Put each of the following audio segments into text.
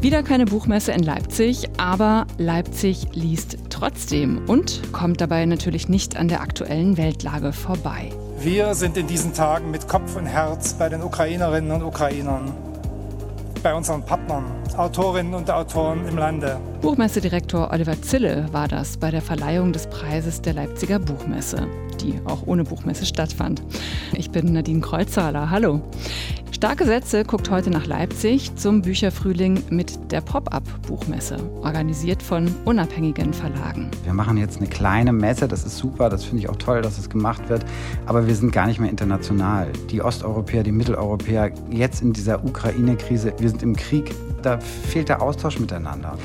Wieder keine Buchmesse in Leipzig, aber Leipzig liest trotzdem und kommt dabei natürlich nicht an der aktuellen Weltlage vorbei. Wir sind in diesen Tagen mit Kopf und Herz bei den Ukrainerinnen und Ukrainern, bei unseren Partnern, Autorinnen und Autoren im Lande. Buchmessedirektor Oliver Zille war das bei der Verleihung des Preises der Leipziger Buchmesse, die auch ohne Buchmesse stattfand. Ich bin Nadine Kreuzhaler. Hallo. Starke Sätze guckt heute nach Leipzig zum Bücherfrühling mit der Pop-up-Buchmesse, organisiert von unabhängigen Verlagen. Wir machen jetzt eine kleine Messe, das ist super, das finde ich auch toll, dass es gemacht wird, aber wir sind gar nicht mehr international. Die Osteuropäer, die Mitteleuropäer, jetzt in dieser Ukraine-Krise, wir sind im Krieg, da fehlt der Austausch miteinander.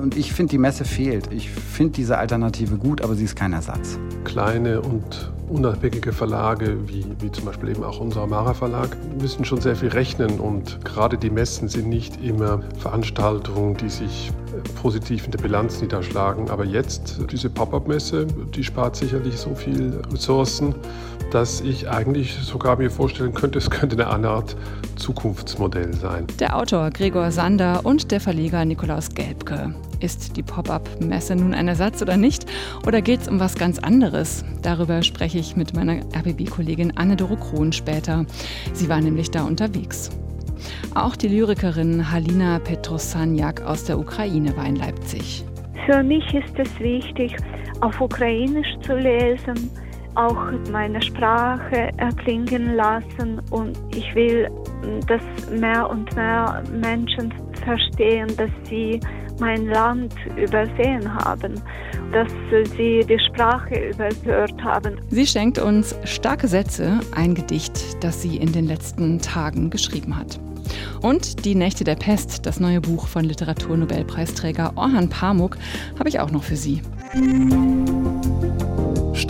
Und ich finde, die Messe fehlt. Ich finde diese Alternative gut, aber sie ist kein Ersatz. Kleine und unabhängige Verlage, wie, wie zum Beispiel eben auch unser Amara Verlag, müssen schon sehr viel rechnen. Und gerade die Messen sind nicht immer Veranstaltungen, die sich positiv in der Bilanz niederschlagen. Aber jetzt, diese Pop-up-Messe, die spart sicherlich so viel Ressourcen, dass ich eigentlich sogar mir vorstellen könnte, es könnte eine Art Zukunftsmodell sein. Der Autor Gregor Sander und der Verleger Nikolaus Gelbke. Ist die Pop-up-Messe nun ein Ersatz oder nicht? Oder geht es um was ganz anderes? Darüber spreche ich mit meiner RBB-Kollegin Anne-Doro Krohn später. Sie war nämlich da unterwegs. Auch die Lyrikerin Halina Petrosaniak aus der Ukraine war in Leipzig. Für mich ist es wichtig, auf Ukrainisch zu lesen, auch meine Sprache erklingen lassen und ich will, dass mehr und mehr Menschen verstehen, dass sie mein Land übersehen haben, dass sie die Sprache überhört haben. Sie schenkt uns starke Sätze, ein Gedicht, das sie in den letzten Tagen geschrieben hat. Und Die Nächte der Pest, das neue Buch von Literaturnobelpreisträger Orhan Pamuk, habe ich auch noch für Sie.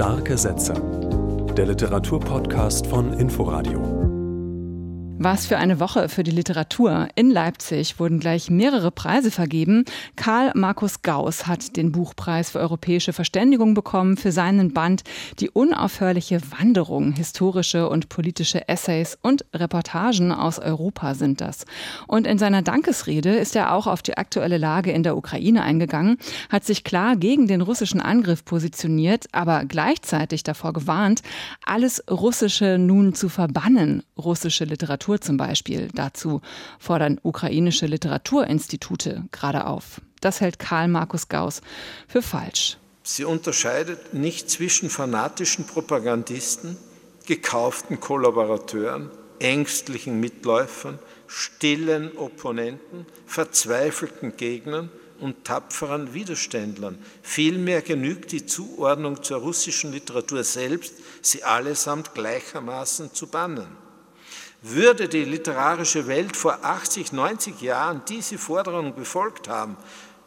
Starke Sätze. Der Literaturpodcast von Inforadio. Was für eine Woche für die Literatur. In Leipzig wurden gleich mehrere Preise vergeben. Karl Markus Gauss hat den Buchpreis für europäische Verständigung bekommen für seinen Band Die unaufhörliche Wanderung. Historische und politische Essays und Reportagen aus Europa sind das. Und in seiner Dankesrede ist er auch auf die aktuelle Lage in der Ukraine eingegangen, hat sich klar gegen den russischen Angriff positioniert, aber gleichzeitig davor gewarnt, alles Russische nun zu verbannen. Russische Literatur Literatur zum Beispiel. Dazu fordern ukrainische Literaturinstitute gerade auf. Das hält Karl Markus Gauss für falsch. Sie unterscheidet nicht zwischen fanatischen Propagandisten, gekauften Kollaborateuren, ängstlichen Mitläufern, stillen Opponenten, verzweifelten Gegnern und tapferen Widerständlern. Vielmehr genügt die Zuordnung zur russischen Literatur selbst, sie allesamt gleichermaßen zu bannen. Würde die literarische Welt vor 80, 90 Jahren diese Forderung befolgt haben,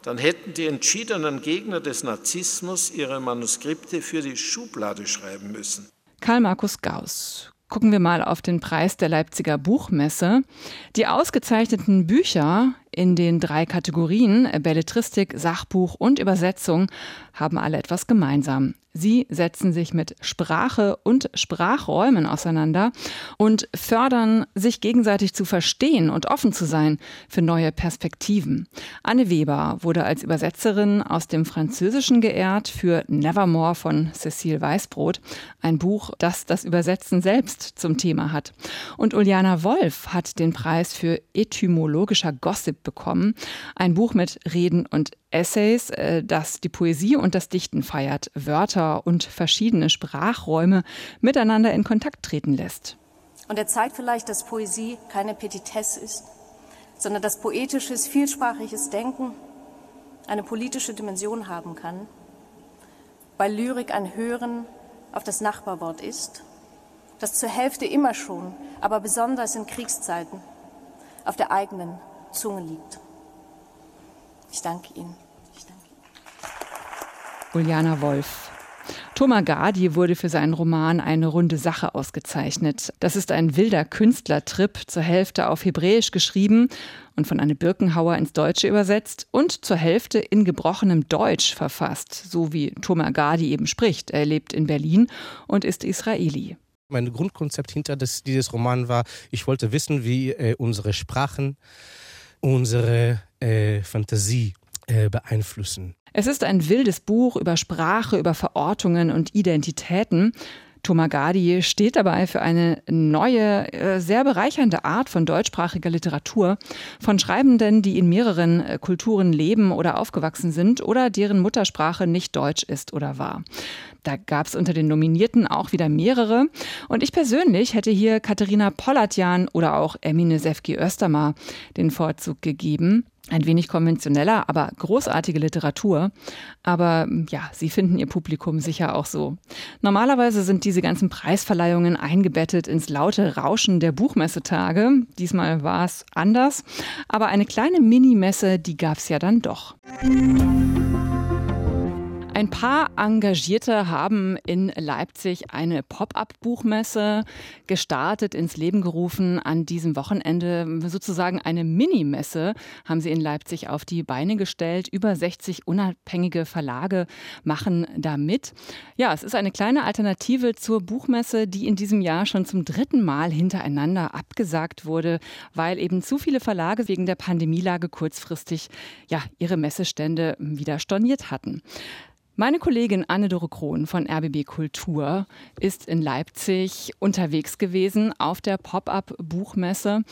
dann hätten die entschiedenen Gegner des Narzissmus ihre Manuskripte für die Schublade schreiben müssen. Karl Markus Gauss. Gucken wir mal auf den Preis der Leipziger Buchmesse. Die ausgezeichneten Bücher in den drei Kategorien Belletristik, Sachbuch und Übersetzung haben alle etwas gemeinsam. Sie setzen sich mit Sprache und Sprachräumen auseinander und fördern, sich gegenseitig zu verstehen und offen zu sein für neue Perspektiven. Anne Weber wurde als Übersetzerin aus dem Französischen geehrt für Nevermore von Cecile Weißbrot, ein Buch, das das Übersetzen selbst zum Thema hat. Und Uliana Wolf hat den Preis für etymologischer Gossip bekommen, ein Buch mit Reden und Essays, äh, das die Poesie und das Dichten feiert, Wörter und verschiedene Sprachräume miteinander in Kontakt treten lässt. Und er zeigt vielleicht, dass Poesie keine Petitesse ist, sondern dass poetisches, vielsprachiges Denken eine politische Dimension haben kann, weil Lyrik ein Hören auf das Nachbarwort ist, das zur Hälfte immer schon, aber besonders in Kriegszeiten auf der eigenen Zunge liegt. Ich danke Ihnen. Uliana Wolf. Thomas Gardi wurde für seinen Roman Eine runde Sache ausgezeichnet. Das ist ein wilder Künstlertrip, zur Hälfte auf Hebräisch geschrieben und von Anne Birkenhauer ins Deutsche übersetzt und zur Hälfte in gebrochenem Deutsch verfasst, so wie Thomas Gardi eben spricht. Er lebt in Berlin und ist Israeli. Mein Grundkonzept hinter des, dieses Roman war, ich wollte wissen, wie äh, unsere Sprachen unsere äh, Fantasie äh, beeinflussen. Es ist ein wildes Buch über Sprache, über Verortungen und Identitäten. Tomagadi steht dabei für eine neue, äh, sehr bereichernde Art von deutschsprachiger Literatur von Schreibenden, die in mehreren äh, Kulturen leben oder aufgewachsen sind oder deren Muttersprache nicht Deutsch ist oder war. Da gab es unter den Nominierten auch wieder mehrere. Und ich persönlich hätte hier Katharina Pollatjan oder auch Emine Sefki Östermar den Vorzug gegeben. Ein wenig konventioneller, aber großartige Literatur. Aber ja, Sie finden Ihr Publikum sicher auch so. Normalerweise sind diese ganzen Preisverleihungen eingebettet ins laute Rauschen der Buchmessetage. Diesmal war es anders. Aber eine kleine Minimesse, die gab es ja dann doch. Ein paar Engagierte haben in Leipzig eine Pop-up-Buchmesse gestartet, ins Leben gerufen. An diesem Wochenende sozusagen eine Minimesse haben sie in Leipzig auf die Beine gestellt. Über 60 unabhängige Verlage machen da mit. Ja, es ist eine kleine Alternative zur Buchmesse, die in diesem Jahr schon zum dritten Mal hintereinander abgesagt wurde, weil eben zu viele Verlage wegen der Pandemielage kurzfristig ja, ihre Messestände wieder storniert hatten. Meine Kollegin Anne-Dore Krohn von RBB Kultur ist in Leipzig unterwegs gewesen auf der Pop-up-Buchmesse.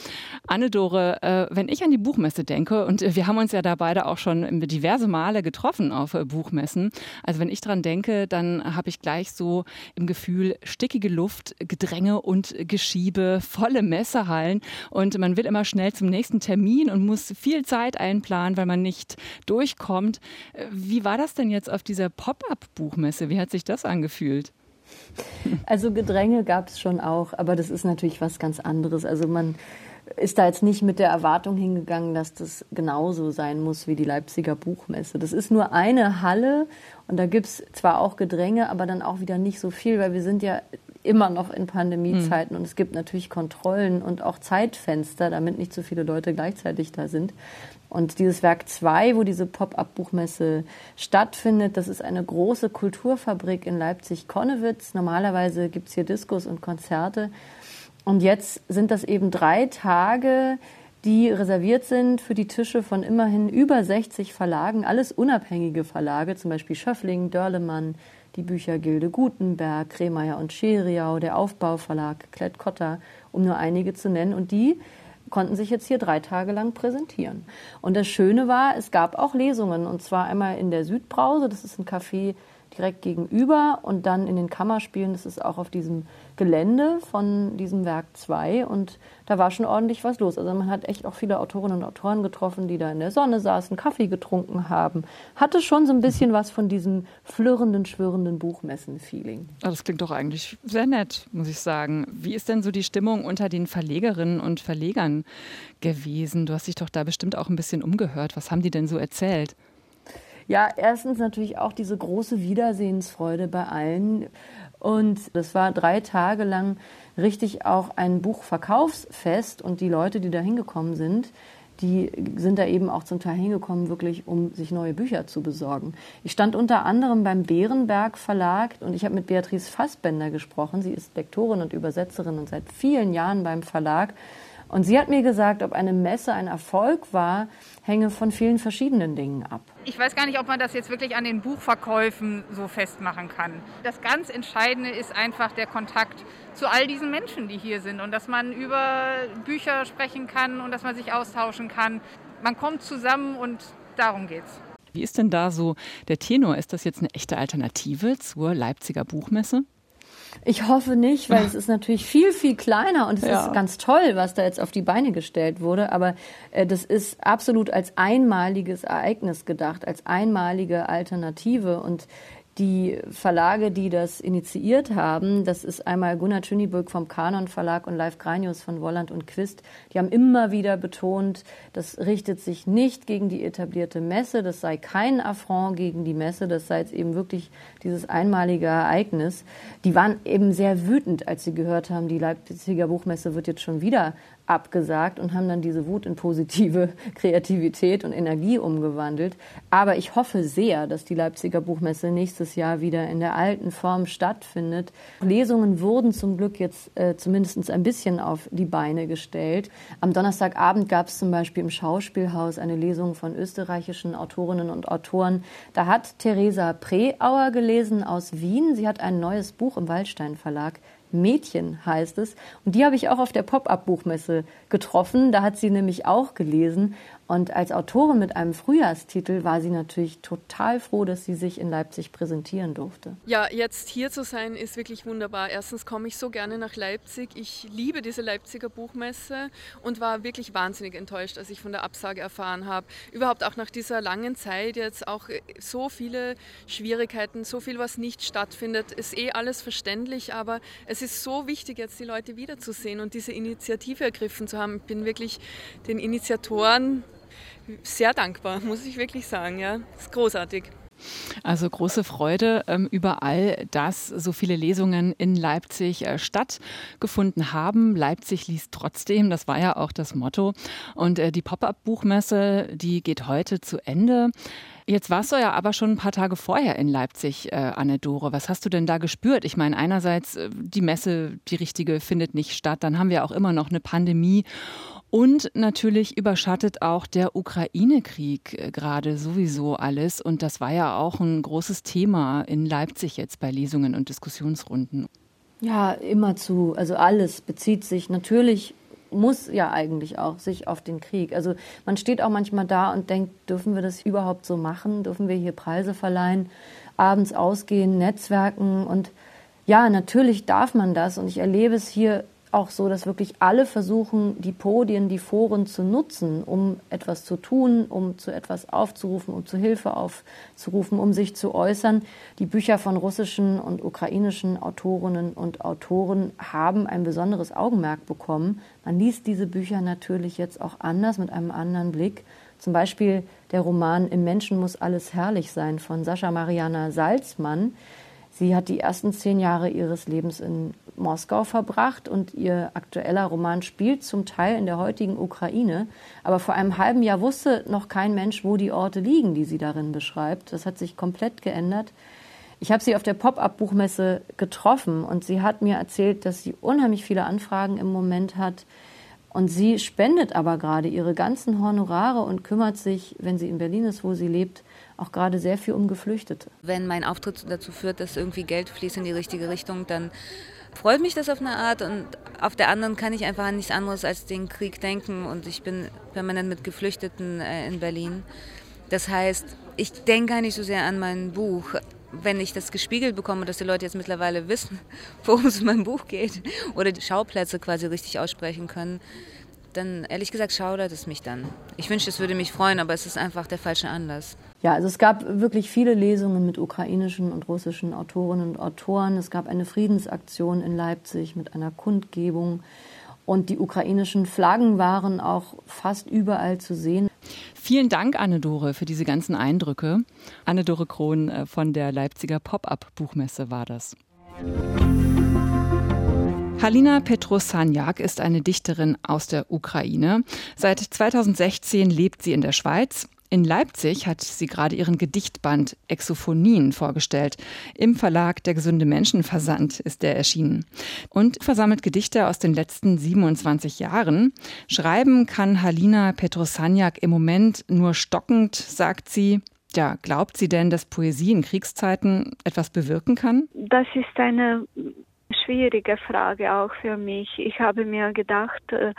Anne-Dore, äh, wenn ich an die Buchmesse denke, und wir haben uns ja da beide auch schon diverse Male getroffen auf äh, Buchmessen, also wenn ich dran denke, dann habe ich gleich so im Gefühl stickige Luft, Gedränge und Geschiebe, volle Messehallen und man will immer schnell zum nächsten Termin und muss viel Zeit einplanen, weil man nicht durchkommt. Äh, wie war das denn jetzt auf dieser Pop-up-Buchmesse. Wie hat sich das angefühlt? Also Gedränge gab es schon auch, aber das ist natürlich was ganz anderes. Also man ist da jetzt nicht mit der Erwartung hingegangen, dass das genauso sein muss wie die Leipziger Buchmesse. Das ist nur eine Halle und da gibt es zwar auch Gedränge, aber dann auch wieder nicht so viel, weil wir sind ja immer noch in Pandemiezeiten mhm. und es gibt natürlich Kontrollen und auch Zeitfenster, damit nicht so viele Leute gleichzeitig da sind. Und dieses Werk 2, wo diese Pop-up-Buchmesse stattfindet, das ist eine große Kulturfabrik in Leipzig-Konnewitz. Normalerweise gibt es hier Diskos und Konzerte. Und jetzt sind das eben drei Tage, die reserviert sind für die Tische von immerhin über 60 Verlagen, alles unabhängige Verlage, zum Beispiel Schöffling, Dörlemann, die Büchergilde Gutenberg, Kremeyer und Scheriau, der Aufbauverlag Klett-Cotta, um nur einige zu nennen. Und die konnten sich jetzt hier drei Tage lang präsentieren. Und das Schöne war, es gab auch Lesungen und zwar einmal in der Südbrause, das ist ein Café direkt gegenüber und dann in den Kammerspielen, das ist auch auf diesem Gelände von diesem Werk 2 und da war schon ordentlich was los. Also man hat echt auch viele Autorinnen und Autoren getroffen, die da in der Sonne saßen, Kaffee getrunken haben. Hatte schon so ein bisschen was von diesem flirrenden, schwirrenden Buchmessen-Feeling. Das klingt doch eigentlich sehr nett, muss ich sagen. Wie ist denn so die Stimmung unter den Verlegerinnen und Verlegern gewesen? Du hast dich doch da bestimmt auch ein bisschen umgehört. Was haben die denn so erzählt? Ja, erstens natürlich auch diese große Wiedersehensfreude bei allen. Und das war drei Tage lang richtig auch ein Buchverkaufsfest. Und die Leute, die da hingekommen sind, die sind da eben auch zum Teil hingekommen, wirklich um sich neue Bücher zu besorgen. Ich stand unter anderem beim Bärenberg Verlag und ich habe mit Beatrice Fassbender gesprochen. Sie ist Lektorin und Übersetzerin und seit vielen Jahren beim Verlag. Und sie hat mir gesagt, ob eine Messe ein Erfolg war, hänge von vielen verschiedenen Dingen ab. Ich weiß gar nicht, ob man das jetzt wirklich an den Buchverkäufen so festmachen kann. Das ganz Entscheidende ist einfach der Kontakt zu all diesen Menschen, die hier sind und dass man über Bücher sprechen kann und dass man sich austauschen kann. Man kommt zusammen und darum geht's. Wie ist denn da so der Tenor? Ist das jetzt eine echte Alternative zur Leipziger Buchmesse? Ich hoffe nicht, weil es ist natürlich viel, viel kleiner und es ja. ist ganz toll, was da jetzt auf die Beine gestellt wurde. Aber äh, das ist absolut als einmaliges Ereignis gedacht, als einmalige Alternative. Und die Verlage, die das initiiert haben, das ist einmal Gunnar Tschüniböck vom Kanon Verlag und Leif Greinius von Wolland und Quist, die haben immer wieder betont, das richtet sich nicht gegen die etablierte Messe, das sei kein Affront gegen die Messe, das sei jetzt eben wirklich dieses einmalige Ereignis. Die waren eben sehr wütend, als sie gehört haben, die Leipziger Buchmesse wird jetzt schon wieder abgesagt und haben dann diese Wut in positive Kreativität und Energie umgewandelt. Aber ich hoffe sehr, dass die Leipziger Buchmesse nächstes Jahr wieder in der alten Form stattfindet. Lesungen wurden zum Glück jetzt äh, zumindest ein bisschen auf die Beine gestellt. Am Donnerstagabend gab es zum Beispiel im Schauspielhaus eine Lesung von österreichischen Autorinnen und Autoren. Da hat Theresa Preauer gelesen aus Wien. Sie hat ein neues Buch im Waldstein Verlag Mädchen heißt es. Und die habe ich auch auf der Pop-up-Buchmesse getroffen. Da hat sie nämlich auch gelesen. Und als Autorin mit einem Frühjahrstitel war sie natürlich total froh, dass sie sich in Leipzig präsentieren durfte. Ja, jetzt hier zu sein ist wirklich wunderbar. Erstens komme ich so gerne nach Leipzig. Ich liebe diese Leipziger Buchmesse und war wirklich wahnsinnig enttäuscht, als ich von der Absage erfahren habe. Überhaupt auch nach dieser langen Zeit jetzt auch so viele Schwierigkeiten, so viel, was nicht stattfindet. Ist eh alles verständlich, aber es ist so wichtig, jetzt die Leute wiederzusehen und diese Initiative ergriffen zu haben. Ich bin wirklich den Initiatoren sehr dankbar, muss ich wirklich sagen. Ja, ist großartig. Also große Freude ähm, überall, dass so viele Lesungen in Leipzig äh, stattgefunden haben. Leipzig liest trotzdem, das war ja auch das Motto. Und äh, die Pop-up-Buchmesse, die geht heute zu Ende. Jetzt warst du ja aber schon ein paar Tage vorher in Leipzig, äh, Anne Dore. Was hast du denn da gespürt? Ich meine, einerseits äh, die Messe, die richtige, findet nicht statt. Dann haben wir auch immer noch eine Pandemie. Und natürlich überschattet auch der Ukraine-Krieg äh, gerade sowieso alles. Und das war ja auch ein großes Thema in Leipzig jetzt bei Lesungen und Diskussionsrunden. Ja, immer zu. Also alles bezieht sich natürlich muss ja eigentlich auch sich auf den Krieg. Also man steht auch manchmal da und denkt, dürfen wir das überhaupt so machen? Dürfen wir hier Preise verleihen, abends ausgehen, Netzwerken und ja, natürlich darf man das und ich erlebe es hier auch so, dass wirklich alle versuchen, die Podien, die Foren zu nutzen, um etwas zu tun, um zu etwas aufzurufen, um zu Hilfe aufzurufen, um sich zu äußern. Die Bücher von russischen und ukrainischen Autorinnen und Autoren haben ein besonderes Augenmerk bekommen. Man liest diese Bücher natürlich jetzt auch anders, mit einem anderen Blick. Zum Beispiel der Roman Im Menschen muss alles herrlich sein von Sascha Mariana Salzmann. Sie hat die ersten zehn Jahre ihres Lebens in Moskau verbracht und ihr aktueller Roman spielt zum Teil in der heutigen Ukraine. Aber vor einem halben Jahr wusste noch kein Mensch, wo die Orte liegen, die sie darin beschreibt. Das hat sich komplett geändert. Ich habe sie auf der Pop-up-Buchmesse getroffen und sie hat mir erzählt, dass sie unheimlich viele Anfragen im Moment hat. Und sie spendet aber gerade ihre ganzen Honorare und kümmert sich, wenn sie in Berlin ist, wo sie lebt, auch gerade sehr viel um Geflüchtete. Wenn mein Auftritt dazu führt, dass irgendwie Geld fließt in die richtige Richtung, dann freut mich das auf eine Art und auf der anderen kann ich einfach an nichts anderes als den Krieg denken und ich bin permanent mit Geflüchteten äh, in Berlin. Das heißt, ich denke gar nicht so sehr an mein Buch. Wenn ich das gespiegelt bekomme, dass die Leute jetzt mittlerweile wissen, worum es in meinem Buch geht oder die Schauplätze quasi richtig aussprechen können, dann ehrlich gesagt schaudert es mich dann. Ich wünschte, es würde mich freuen, aber es ist einfach der falsche Anlass. Ja, also es gab wirklich viele Lesungen mit ukrainischen und russischen Autorinnen und Autoren. Es gab eine Friedensaktion in Leipzig mit einer Kundgebung. Und die ukrainischen Flaggen waren auch fast überall zu sehen. Vielen Dank, Anne-Dore, für diese ganzen Eindrücke. Anne-Dore Krohn äh, von der Leipziger Pop-Up-Buchmesse war das. Halina Petrosaniak ist eine Dichterin aus der Ukraine. Seit 2016 lebt sie in der Schweiz. In Leipzig hat sie gerade ihren Gedichtband Exophonien vorgestellt. Im Verlag Der gesunde Menschenversand ist der erschienen. Und versammelt Gedichte aus den letzten 27 Jahren. Schreiben kann Halina Petrosaniak im Moment nur stockend, sagt sie. Ja, glaubt sie denn, dass Poesie in Kriegszeiten etwas bewirken kann? Das ist eine schwierige Frage auch für mich. Ich habe mir gedacht, äh,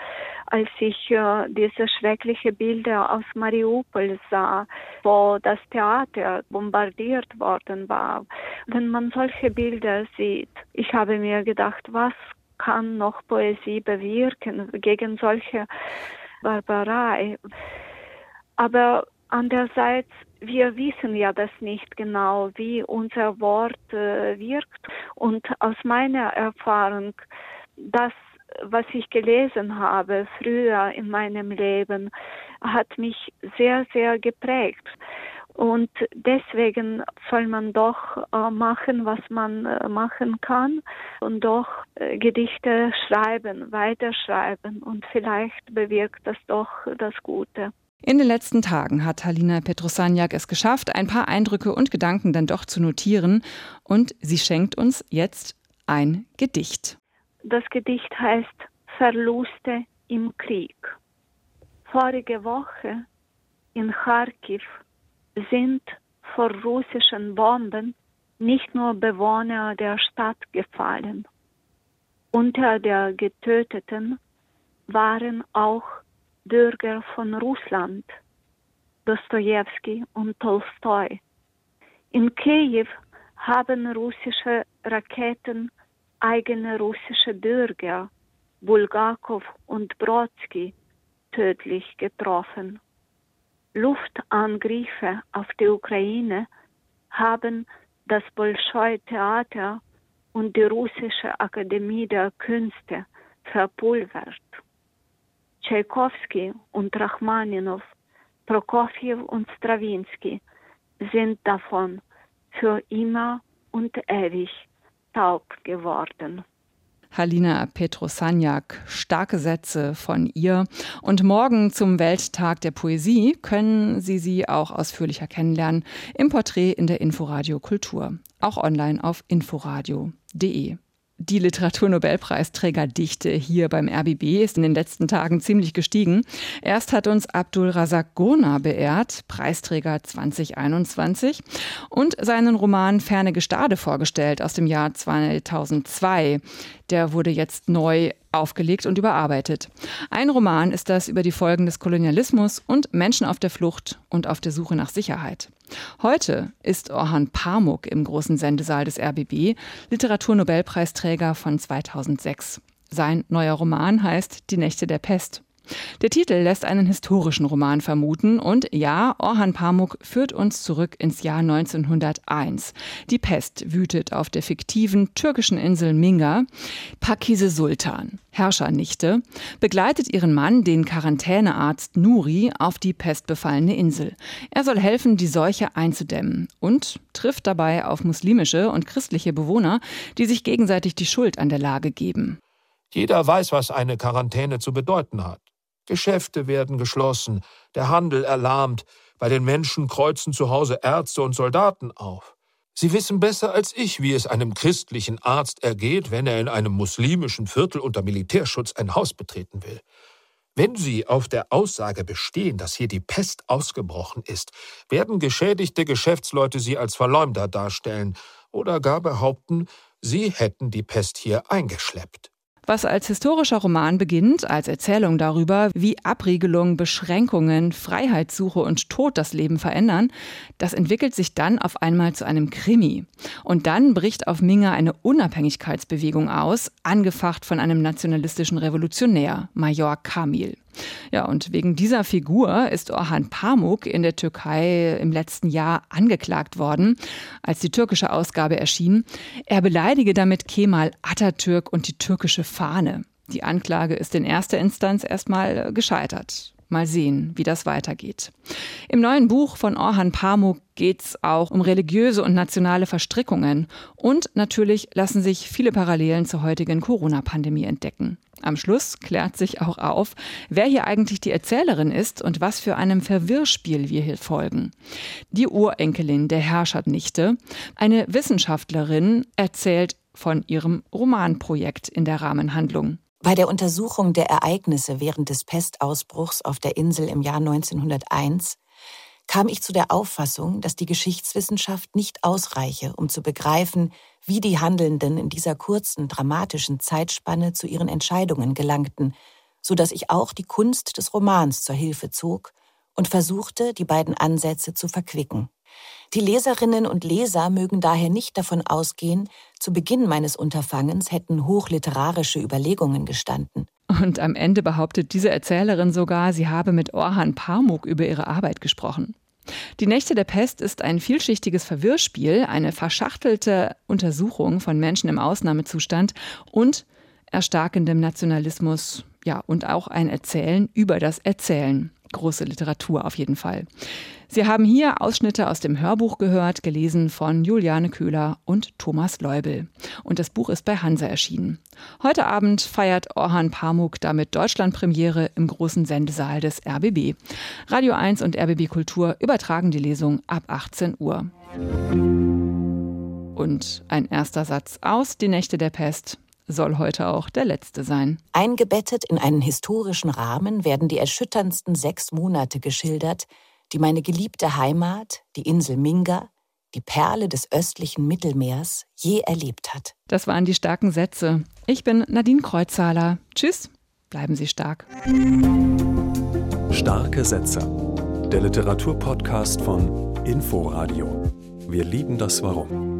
als ich äh, diese schrecklichen Bilder aus Mariupol sah, wo das Theater bombardiert worden war, wenn man solche Bilder sieht, ich habe mir gedacht, was kann noch Poesie bewirken gegen solche Barbarei? Aber andererseits wir wissen ja das nicht genau, wie unser Wort äh, wirkt. Und aus meiner Erfahrung, das, was ich gelesen habe früher in meinem Leben, hat mich sehr, sehr geprägt. Und deswegen soll man doch äh, machen, was man äh, machen kann und doch äh, Gedichte schreiben, weiterschreiben und vielleicht bewirkt das doch das Gute. In den letzten Tagen hat Halina Petrosaniak es geschafft, ein paar Eindrücke und Gedanken dann doch zu notieren und sie schenkt uns jetzt ein Gedicht. Das Gedicht heißt Verluste im Krieg. Vorige Woche in Kharkiv sind vor russischen Bomben nicht nur Bewohner der Stadt gefallen. Unter der Getöteten waren auch Bürger von Russland, Dostoevsky und Tolstoi. In Kiew haben russische Raketen eigene russische Bürger, Bulgakov und Brodsky, tödlich getroffen. Luftangriffe auf die Ukraine haben das Bolschoi-Theater und die russische Akademie der Künste verpulvert. Tschaikowski und Rachmaninow, Prokofjew und Strawinski sind davon für immer und ewig taub geworden. Halina Petrosaniak. Starke Sätze von ihr. Und morgen zum Welttag der Poesie können Sie sie auch ausführlicher kennenlernen im Porträt in der Inforadio Kultur. Auch online auf inforadio.de die Literaturnobelpreisträgerdichte hier beim RBB ist in den letzten Tagen ziemlich gestiegen. Erst hat uns Abdul Razak Gona beehrt, Preisträger 2021, und seinen Roman Ferne Gestade vorgestellt aus dem Jahr 2002. Der wurde jetzt neu aufgelegt und überarbeitet. Ein Roman ist das über die Folgen des Kolonialismus und Menschen auf der Flucht und auf der Suche nach Sicherheit. Heute ist Orhan Pamuk im großen Sendesaal des RBB Literaturnobelpreisträger von 2006. Sein neuer Roman heißt Die Nächte der Pest. Der Titel lässt einen historischen Roman vermuten und ja, Orhan Pamuk führt uns zurück ins Jahr 1901. Die Pest wütet auf der fiktiven türkischen Insel Minga. Pakise Sultan, Herrschernichte, begleitet ihren Mann, den Quarantänearzt Nuri, auf die pestbefallene Insel. Er soll helfen, die Seuche einzudämmen und trifft dabei auf muslimische und christliche Bewohner, die sich gegenseitig die Schuld an der Lage geben. Jeder weiß, was eine Quarantäne zu bedeuten hat. Geschäfte werden geschlossen, der Handel erlahmt, bei den Menschen kreuzen zu Hause Ärzte und Soldaten auf. Sie wissen besser als ich, wie es einem christlichen Arzt ergeht, wenn er in einem muslimischen Viertel unter Militärschutz ein Haus betreten will. Wenn Sie auf der Aussage bestehen, dass hier die Pest ausgebrochen ist, werden geschädigte Geschäftsleute Sie als Verleumder darstellen oder gar behaupten, Sie hätten die Pest hier eingeschleppt was als historischer Roman beginnt, als Erzählung darüber, wie Abriegelung, Beschränkungen, Freiheitssuche und Tod das Leben verändern, das entwickelt sich dann auf einmal zu einem Krimi. Und dann bricht auf Minga eine Unabhängigkeitsbewegung aus, angefacht von einem nationalistischen Revolutionär, Major Kamil. Ja, und wegen dieser Figur ist Orhan Pamuk in der Türkei im letzten Jahr angeklagt worden, als die türkische Ausgabe erschien. Er beleidige damit Kemal Atatürk und die türkische Fahne. Die Anklage ist in erster Instanz erstmal gescheitert. Mal sehen, wie das weitergeht. Im neuen Buch von Orhan Pamuk geht es auch um religiöse und nationale Verstrickungen. Und natürlich lassen sich viele Parallelen zur heutigen Corona-Pandemie entdecken. Am Schluss klärt sich auch auf, wer hier eigentlich die Erzählerin ist und was für einem Verwirrspiel wir hier folgen. Die Urenkelin der Herrschernichte, eine Wissenschaftlerin, erzählt von ihrem Romanprojekt in der Rahmenhandlung. Bei der Untersuchung der Ereignisse während des Pestausbruchs auf der Insel im Jahr 1901 kam ich zu der Auffassung, dass die Geschichtswissenschaft nicht ausreiche, um zu begreifen, wie die Handelnden in dieser kurzen, dramatischen Zeitspanne zu ihren Entscheidungen gelangten, so dass ich auch die Kunst des Romans zur Hilfe zog und versuchte, die beiden Ansätze zu verquicken. Die Leserinnen und Leser mögen daher nicht davon ausgehen, zu Beginn meines Unterfangens hätten hochliterarische Überlegungen gestanden. Und am Ende behauptet diese Erzählerin sogar, sie habe mit Orhan Pamuk über ihre Arbeit gesprochen. Die Nächte der Pest ist ein vielschichtiges Verwirrspiel, eine verschachtelte Untersuchung von Menschen im Ausnahmezustand und erstarkendem Nationalismus, ja, und auch ein Erzählen über das Erzählen. Große Literatur auf jeden Fall. Sie haben hier Ausschnitte aus dem Hörbuch gehört, gelesen von Juliane Köhler und Thomas Leubel. Und das Buch ist bei Hansa erschienen. Heute Abend feiert Orhan Pamuk damit Deutschlandpremiere im großen Sendesaal des RBB. Radio 1 und RBB Kultur übertragen die Lesung ab 18 Uhr. Und ein erster Satz aus Die Nächte der Pest soll heute auch der letzte sein. Eingebettet in einen historischen Rahmen werden die erschütterndsten sechs Monate geschildert, die meine geliebte Heimat, die Insel Minga, die Perle des östlichen Mittelmeers, je erlebt hat. Das waren die starken Sätze. Ich bin Nadine Kreuzhaler. Tschüss, bleiben Sie stark. Starke Sätze. Der Literaturpodcast von Inforadio. Wir lieben das Warum.